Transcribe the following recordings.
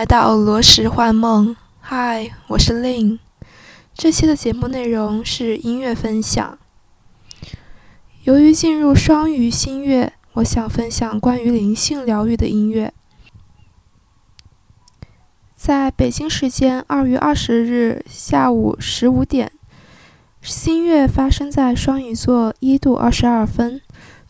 来到罗石幻梦。嗨，我是 Lin。这期的节目内容是音乐分享。由于进入双鱼新月，我想分享关于灵性疗愈的音乐。在北京时间二月二十日下午十五点，新月发生在双鱼座一度二十二分。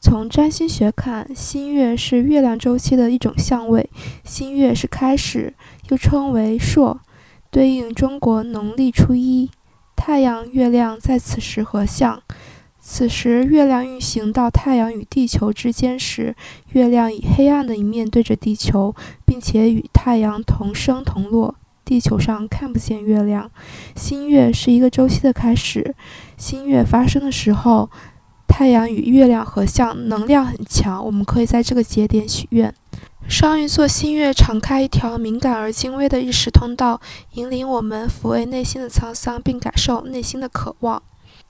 从占星学看，新月是月亮周期的一种相位。新月是开始，又称为朔，对应中国农历初一。太阳、月亮在此时合相。此时，月亮运行到太阳与地球之间时，月亮以黑暗的一面对着地球，并且与太阳同升同落。地球上看不见月亮。新月是一个周期的开始。新月发生的时候。太阳与月亮合相，能量很强。我们可以在这个节点许愿。双鱼座新月敞开一条敏感而精微的意识通道，引领我们抚慰内心的沧桑，并感受内心的渴望。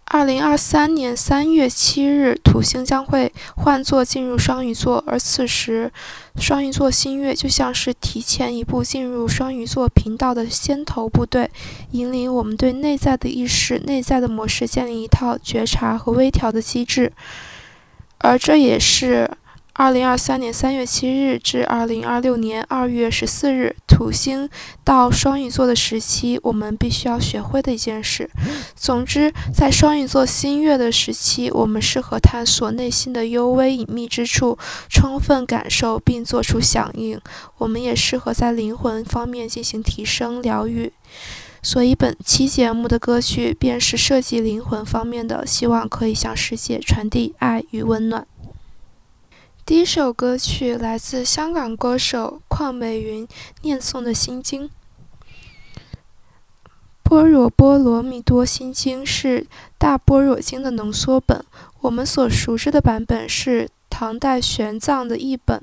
二零二三年三月七日，土星将会换座进入双鱼座，而此时，双鱼座新月就像是提前一步进入双鱼座频道的先头部队，引领我们对内在的意识、内在的模式建立一套觉察和微调的机制，而这也是。二零二三年三月七日至二零二六年二月十四日，土星到双鱼座的时期，我们必须要学会的一件事。总之，在双鱼座新月的时期，我们适合探索内心的幽微隐秘之处，充分感受并做出响应。我们也适合在灵魂方面进行提升疗愈。所以，本期节目的歌曲便是涉及灵魂方面的，希望可以向世界传递爱与温暖。第一首歌曲来自香港歌手邝美云念诵的心经，《般若波罗蜜多心经》是大般若经的浓缩本。我们所熟知的版本是唐代玄奘的译本，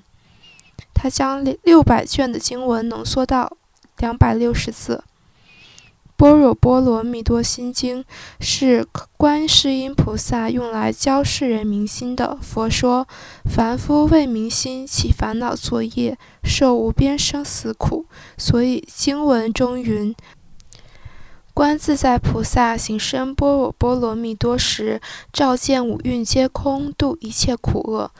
他将六百卷的经文浓缩到两百六十字。《般若波罗蜜多心经》是观世音菩萨用来教世人明心的。佛说：“凡夫为明心起烦恼作业，受无边生死苦。”所以经文中云：“观自在菩萨行深般若波罗蜜多时，照见五蕴皆空，度一切苦厄。”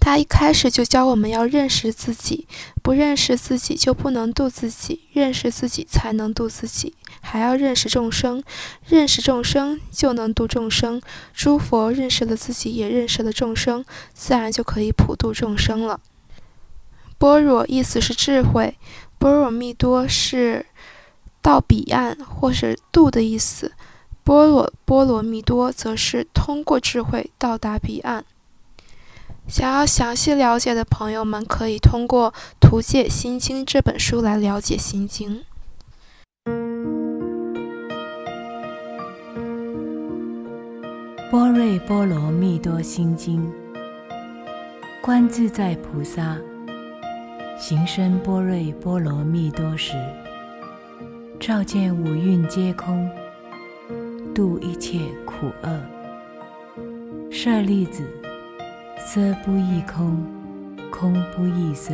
他一开始就教我们要认识自己，不认识自己就不能度自己，认识自己才能度自己，还要认识众生，认识众生就能度众生。诸佛认识了自己，也认识了众生，自然就可以普度众生了。般若意思是智慧，般若蜜多是到彼岸或是度的意思，般若波罗蜜多则是通过智慧到达彼岸。想要详细了解的朋友们，可以通过《图解心经》这本书来了解心经。般若波罗蜜多心经，观自在菩萨行深般若波罗蜜多时，照见五蕴皆空，度一切苦厄。舍利子。色不异空，空不异色。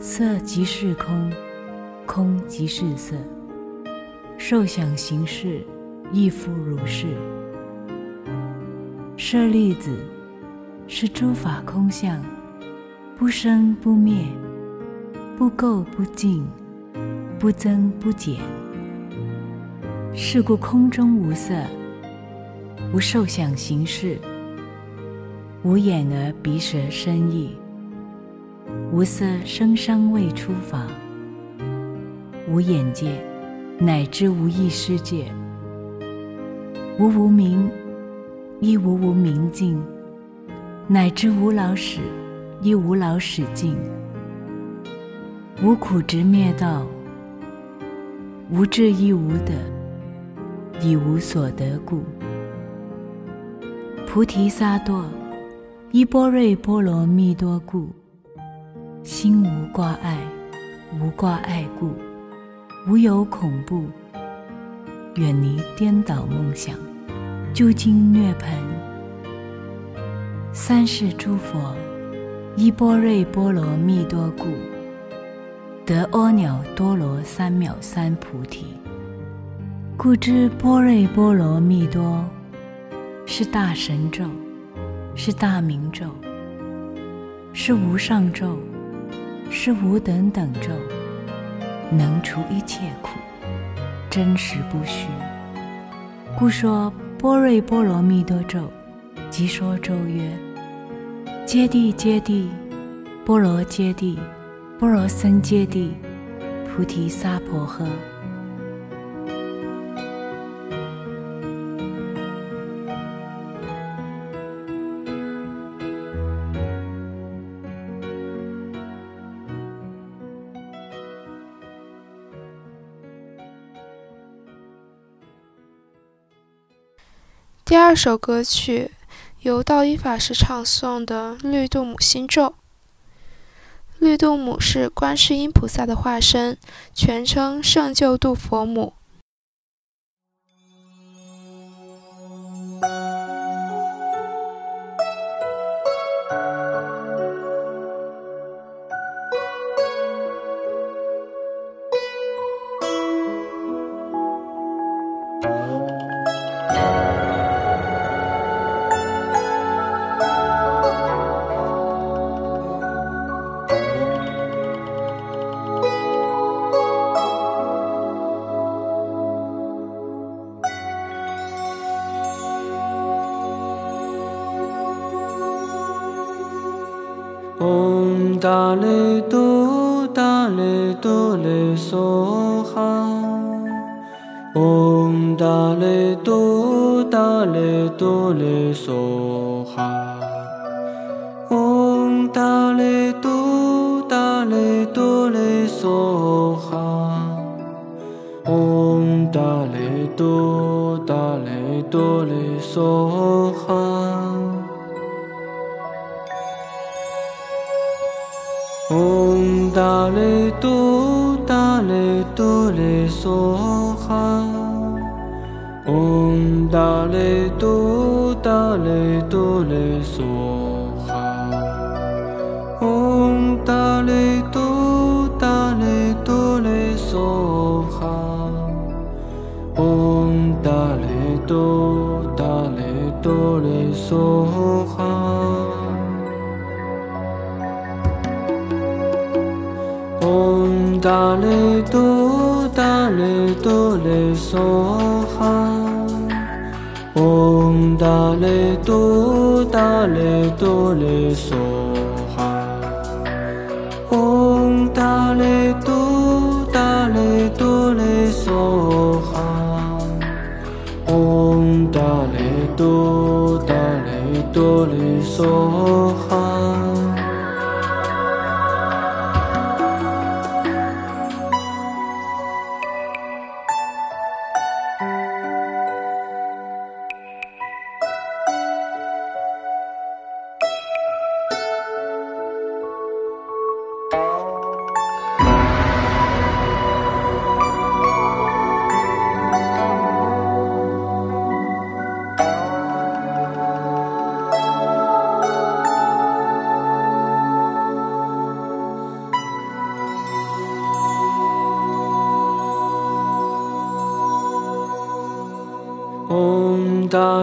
色即是空，空即是色。受想行识，亦复如是。舍利子，是诸法空相，不生不灭，不垢不净，不增不减。是故空中无色，无受想行识。无眼而鼻舌身意，无色声香味触法，无眼界，乃至无意识界，无无明，亦无无明尽，乃至无老死，亦无老死尽，无苦直灭道，无智亦无得，以无所得故，菩提萨埵。依般若波罗蜜多故，心无挂碍，无挂碍故，无有恐怖，远离颠倒梦想，究竟涅槃。三世诸佛依般若波罗蜜多故，得阿耨多罗三藐三菩提。故知般若波罗蜜多是大神咒，是大明咒，是无上咒，是无等等咒，能除一切苦，真实不虚。故说般若波罗蜜多咒，即说咒曰：揭谛揭谛，波罗揭谛，波罗僧揭谛，菩提萨婆诃。第二首歌曲由道一法师唱诵的《绿度母心咒》。绿度母是观世音菩萨的化身，全称圣救度佛母。达嘞哆达嘞哆嘞梭哈，嗡达嘞哆达嘞哆嘞梭哈，嗡达嘞哆达嘞哆嘞梭哈，嗡达嘞哆达嘞哆嘞梭嗡达嘞梭哈，嗡达嘞哆达嘞哆嘞梭哈，嗡达嘞哆达嘞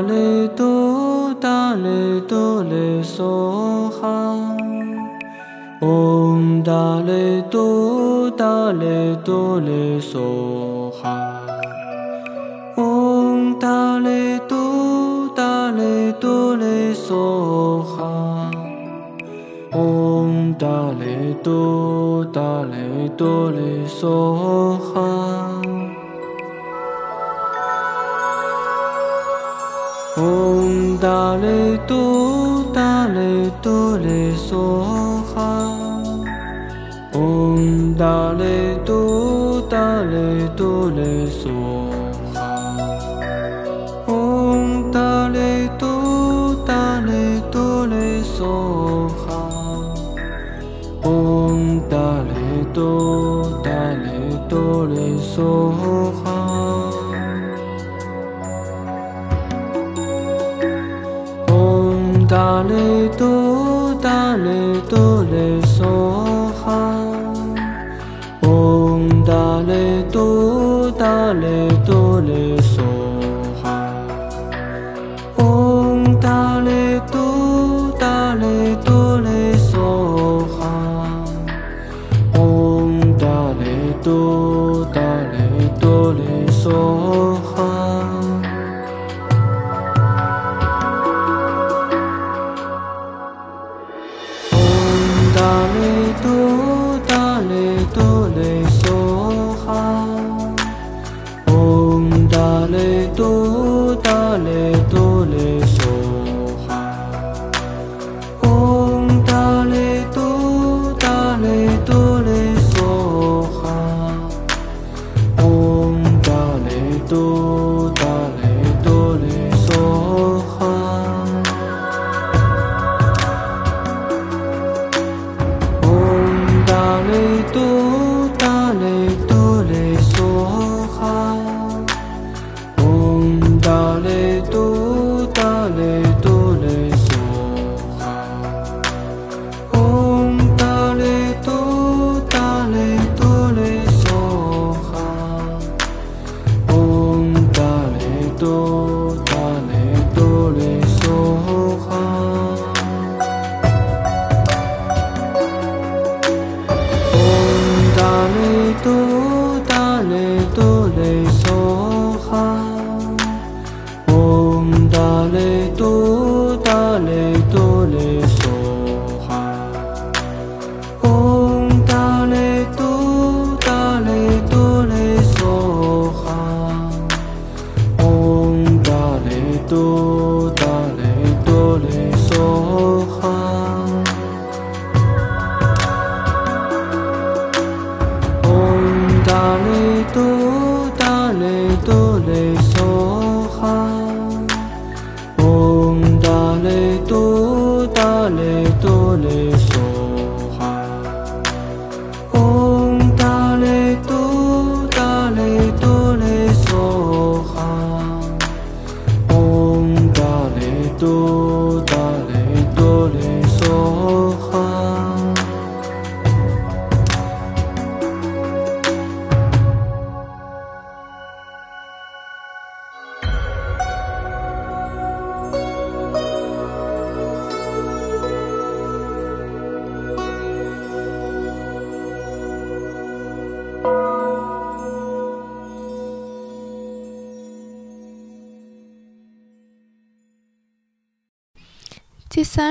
嘞哆达嘞哆嘞梭哈，嗡达嘞哆达嘞哆嘞梭哈，嗡达嘞哆达嘞哆嘞梭哈，嗡达嘞哆达嘞哆嘞梭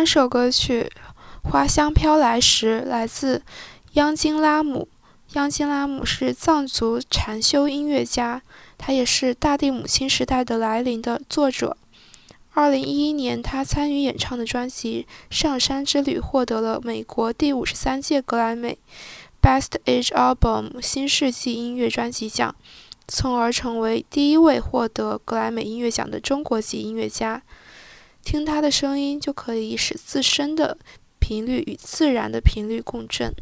三首歌曲《花香飘来时》来自央金拉姆。央金拉姆是藏族禅修音乐家，他也是《大地母亲时代的来临》的作者。二零一一年，他参与演唱的专辑《上山之旅》获得了美国第五十三届格莱美 Best Age Album 新世纪音乐专辑奖，从而成为第一位获得格莱美音乐奖的中国籍音乐家。听它的声音，就可以使自身的频率与自然的频率共振。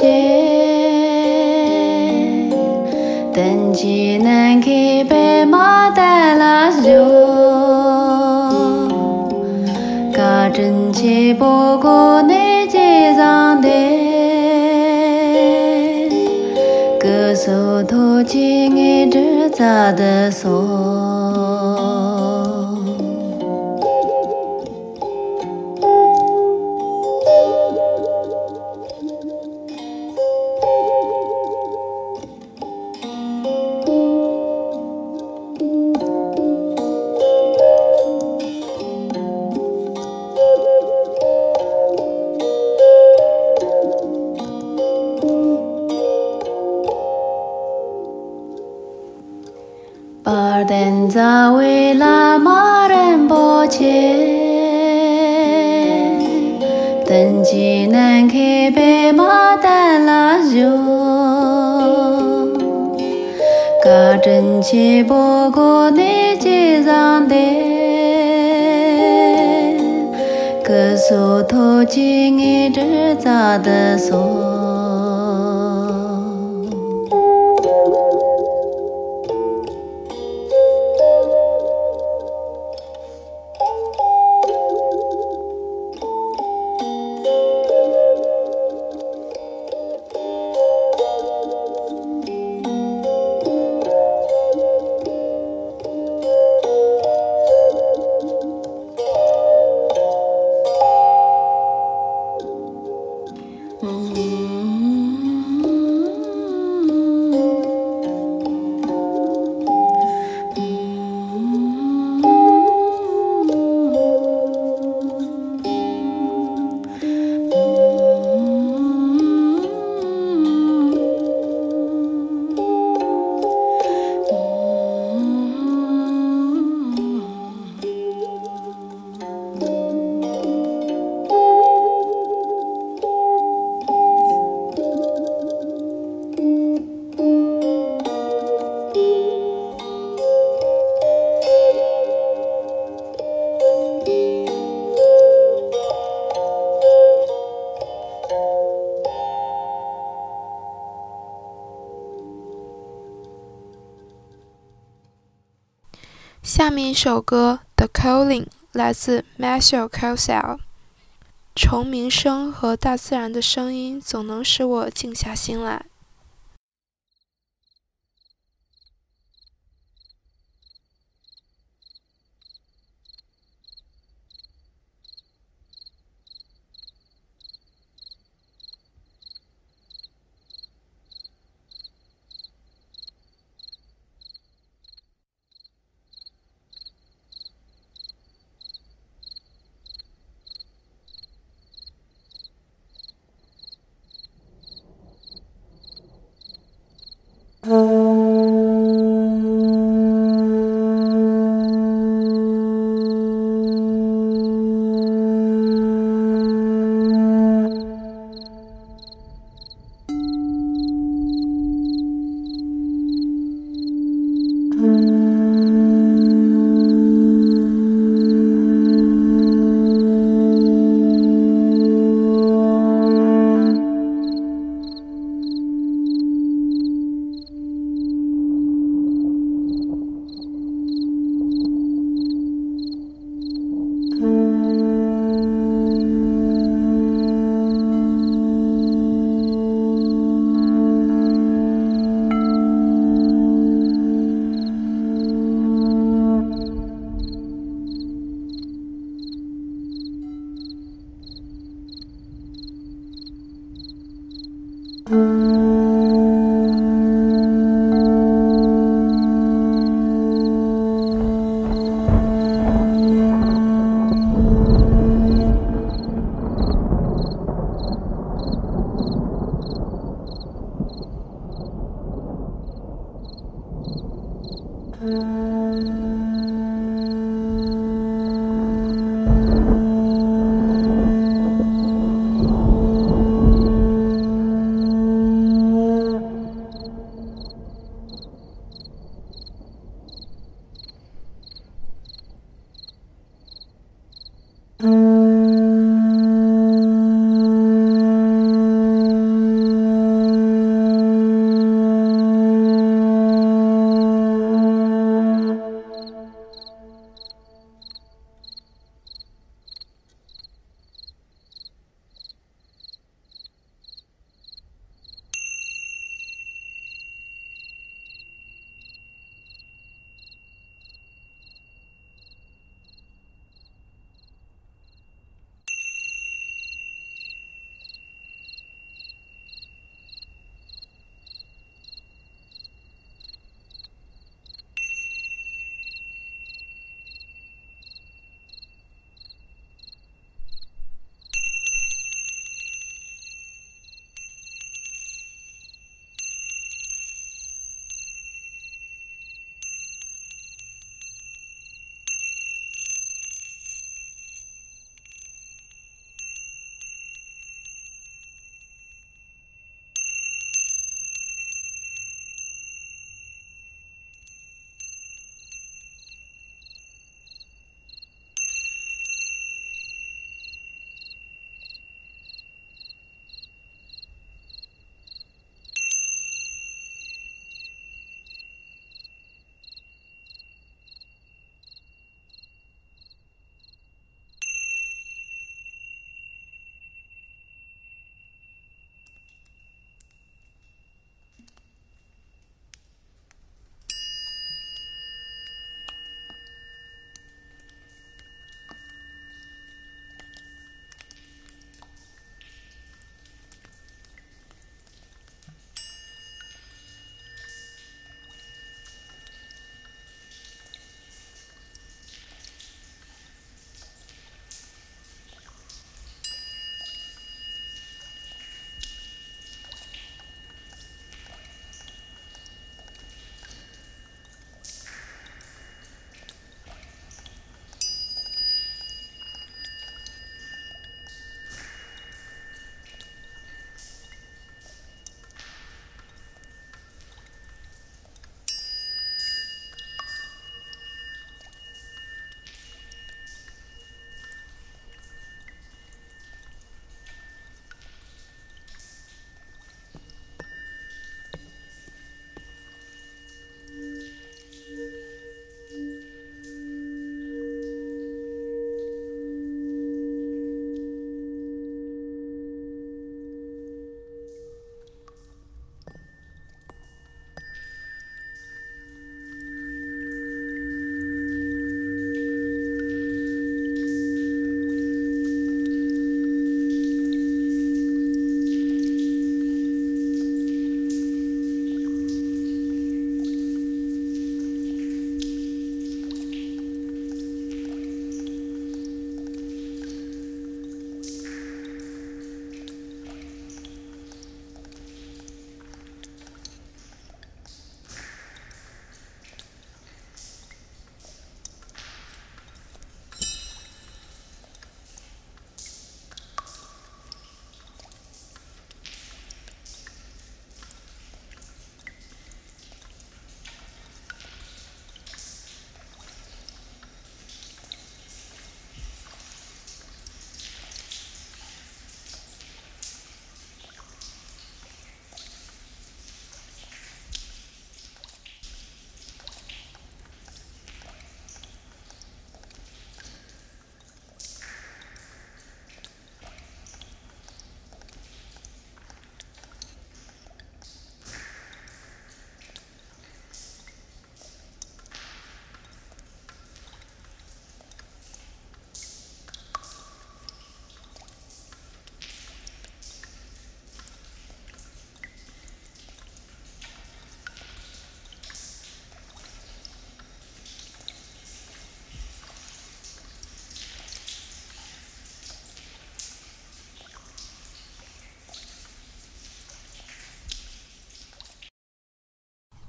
che ten ji nan ki pe ma ta la jo ka chen che bo go ne je zang de ge so tho chi nge zhe za de so 这首歌《The Calling》来自 Marshall Cosell。虫鸣声和大自然的声音总能使我静下心来。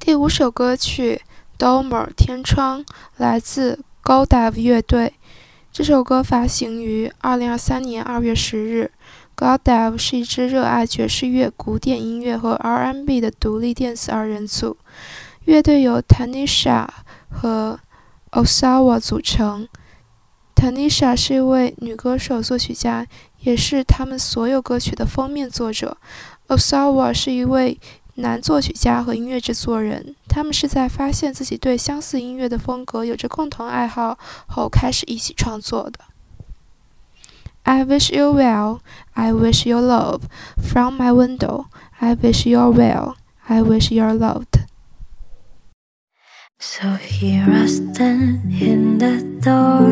第五首歌曲《Domer 天窗》来自 Godave 乐队。这首歌发行于2023年2月10日。Godave 是一支热爱爵士乐、古典音乐和 R&B 的独立电子二人组。乐队由 Tanisha 和 Osawa 组成。Tanisha 是一位女歌手、作曲家，也是他们所有歌曲的封面作者。Osawa 是一位。男作曲家和音乐制作人，他们是在发现自己对相似音乐的风格有着共同爱好后开始一起创作的。I wish you well, I wish you love from my window. I wish you well, I wish you loved. So here I stand in the dorm.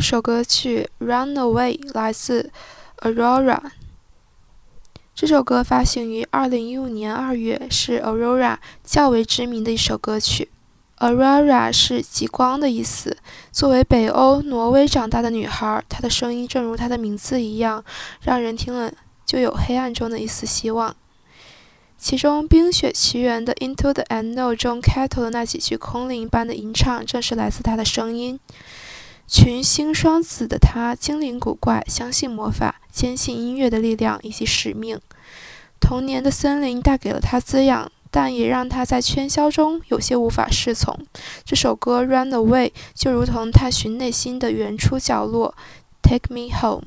这首歌曲《Run Away》来自 Aurora。这首歌发行于2015年2月，是 Aurora 较为知名的一首歌曲。Aurora 是极光的意思。作为北欧挪威长大的女孩，她的声音正如她的名字一样，让人听了就有黑暗中的一丝希望。其中，《冰雪奇缘》的《Into the Unknown》中开头的那几句空灵般的吟唱，正是来自她的声音。群星双子的他精灵古怪，相信魔法，坚信音乐的力量以及使命。童年的森林带给了他滋养，但也让他在喧嚣中有些无法适从。这首歌《Run Away》就如同探寻内心的原初角落，《Take Me Home》。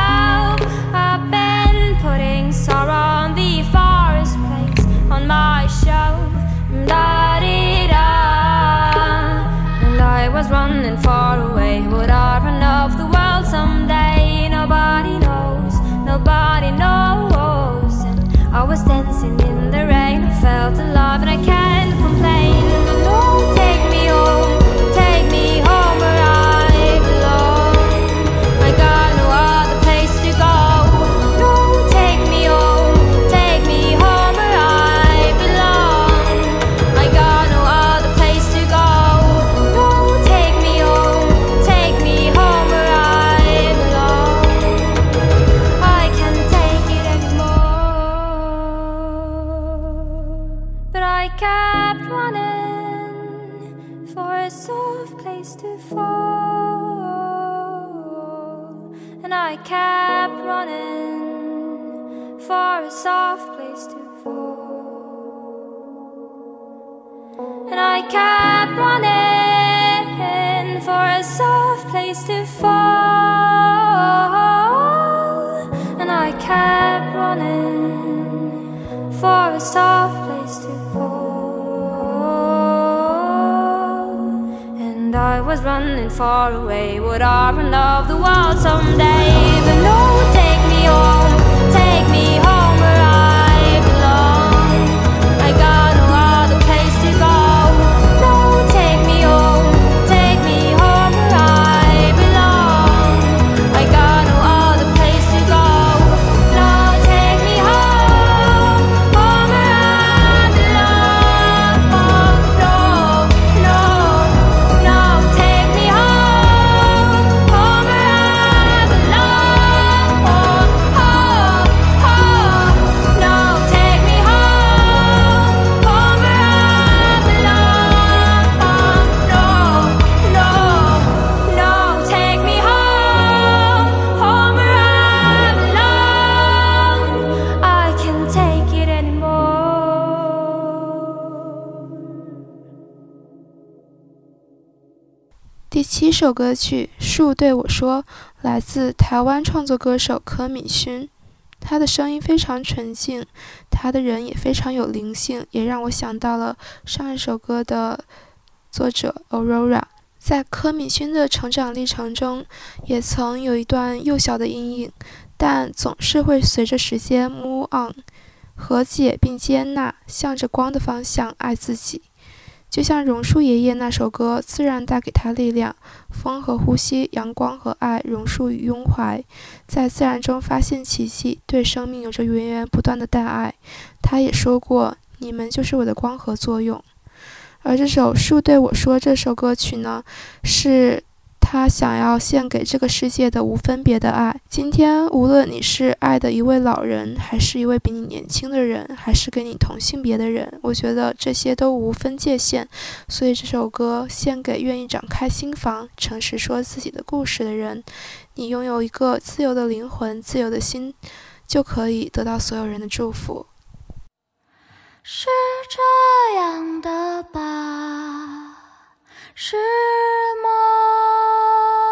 running far. 首歌曲《树对我说》来自台湾创作歌手柯敏勋，他的声音非常纯净，他的人也非常有灵性，也让我想到了上一首歌的作者 Aurora。在柯敏勋的成长历程中，也曾有一段幼小的阴影，但总是会随着时间 move on，和解并接纳，向着光的方向爱自己。就像榕树爷爷那首歌，自然带给他力量，风和呼吸，阳光和爱，榕树与拥怀，在自然中发现奇迹，对生命有着源源不断的大爱。他也说过：“你们就是我的光合作用。”而这首《树对我说》这首歌曲呢，是他想要献给这个世界的无分别的爱。今天，无论你是爱的一位老人，还是一位比你年轻的人，还是跟你同性别的人，我觉得这些都无分界限。所以这首歌献给愿意展开心房、诚实说自己的故事的人。你拥有一个自由的灵魂、自由的心，就可以得到所有人的祝福。是这样的吧？是吗？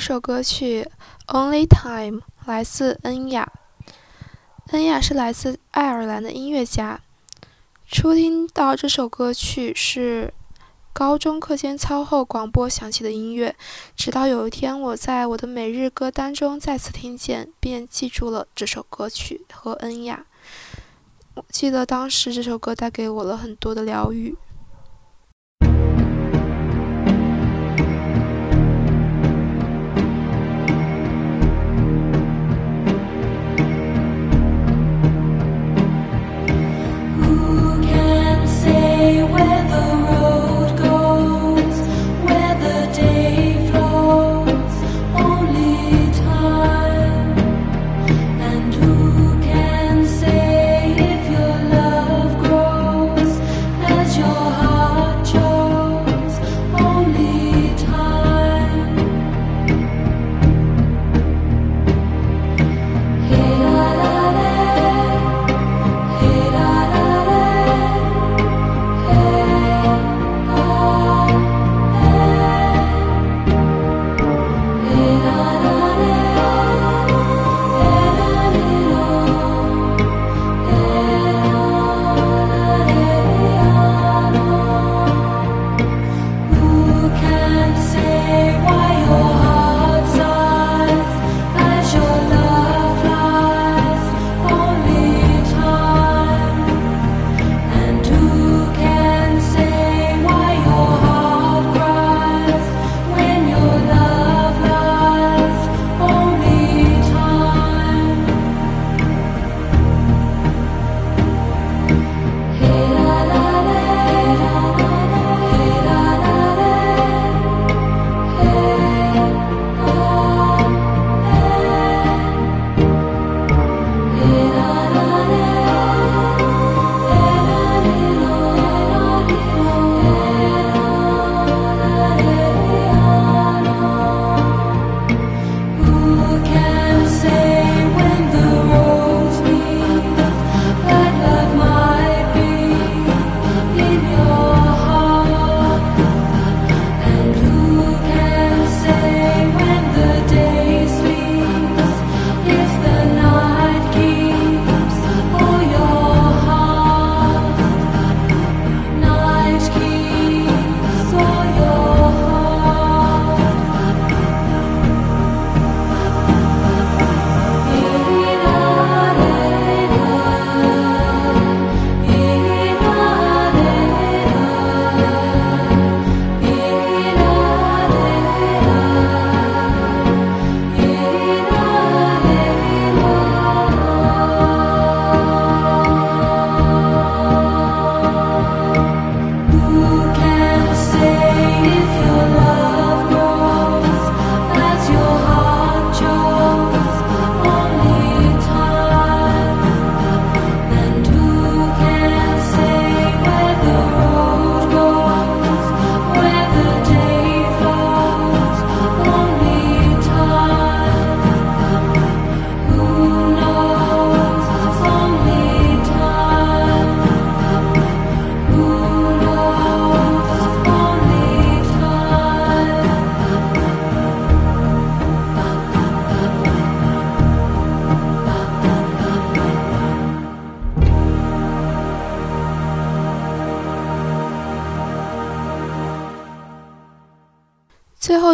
这首歌曲《Only Time》来自恩雅。恩雅是来自爱尔兰的音乐家。初听到这首歌曲是高中课间操后广播响起的音乐，直到有一天我在我的每日歌单中再次听见，便记住了这首歌曲和恩雅。我记得当时这首歌带给我了很多的疗愈。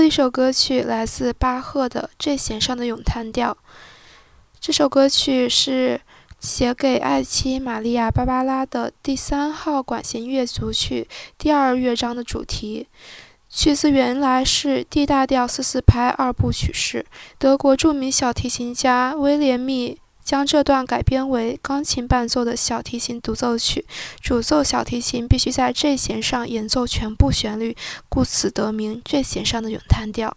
一首歌曲来自巴赫的《G 弦上的咏叹调》。这首歌曲是写给爱妻玛利亚·芭芭拉的第三号管弦乐组曲第二乐章的主题。曲子原来是 D 大调四四拍二部曲式，德国著名小提琴家威廉密。将这段改编为钢琴伴奏的小提琴独奏曲，主奏小提琴必须在 G 弦上演奏全部旋律，故此得名 G 弦上的咏叹调。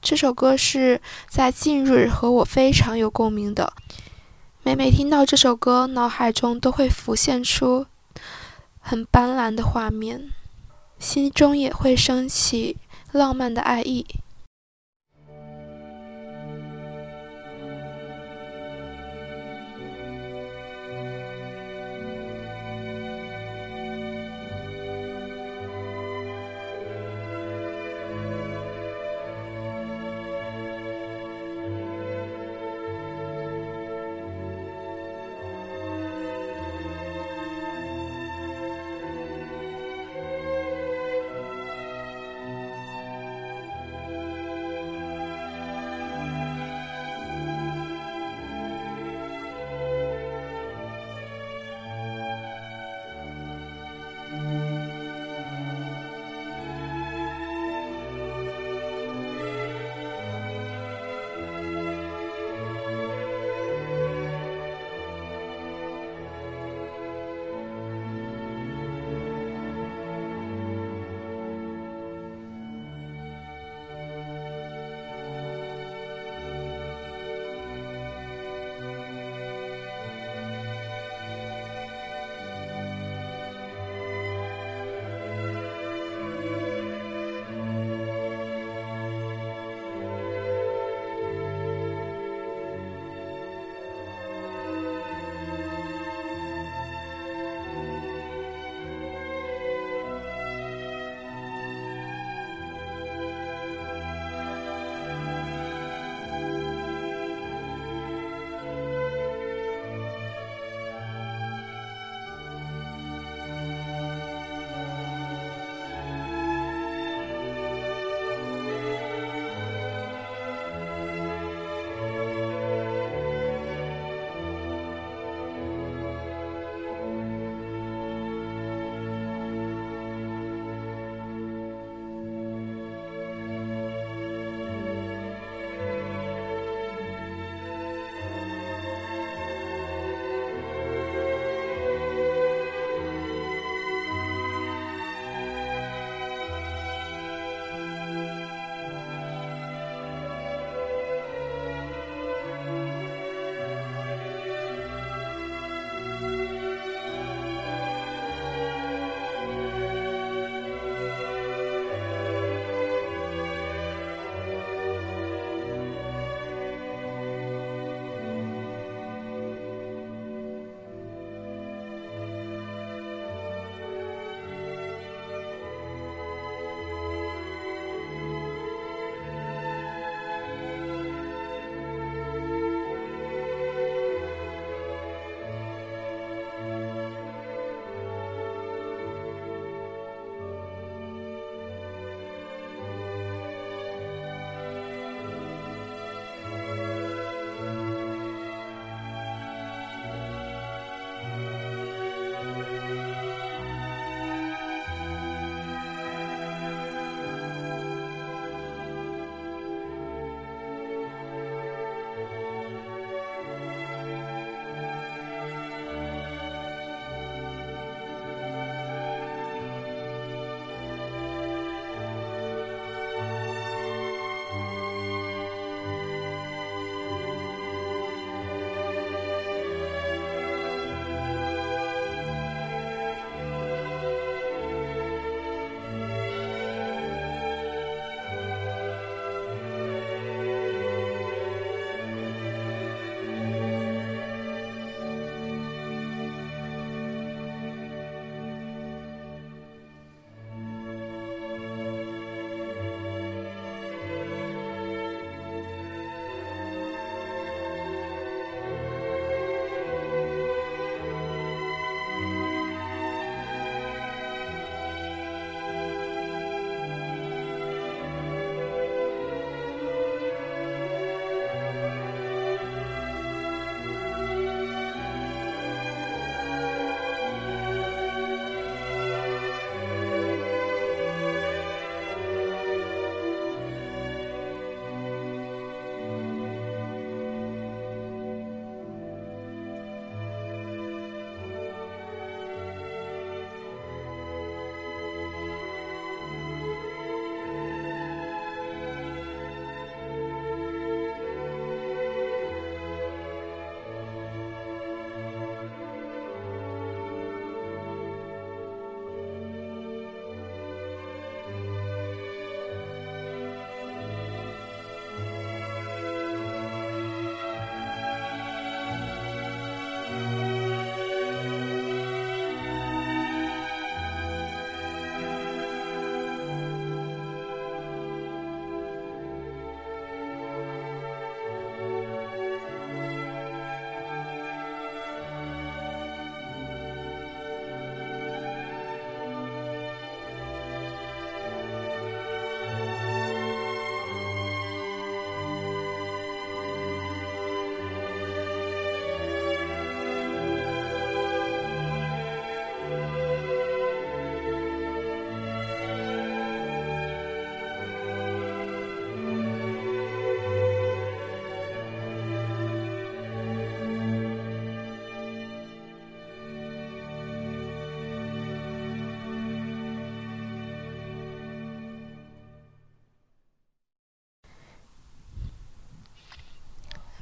这首歌是在近日和我非常有共鸣的，每每听到这首歌，脑海中都会浮现出很斑斓的画面，心中也会升起浪漫的爱意。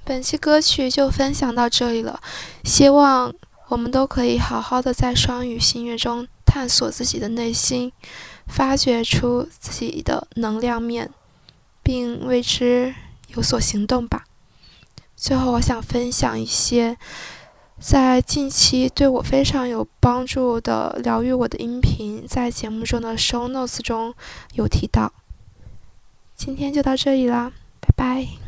本期歌曲就分享到这里了，希望我们都可以好好的在双语心乐中探索自己的内心，发掘出自己的能量面，并为之有所行动吧。最后，我想分享一些在近期对我非常有帮助的疗愈我的音频，在节目中的 show notes 中有提到。今天就到这里啦，拜拜。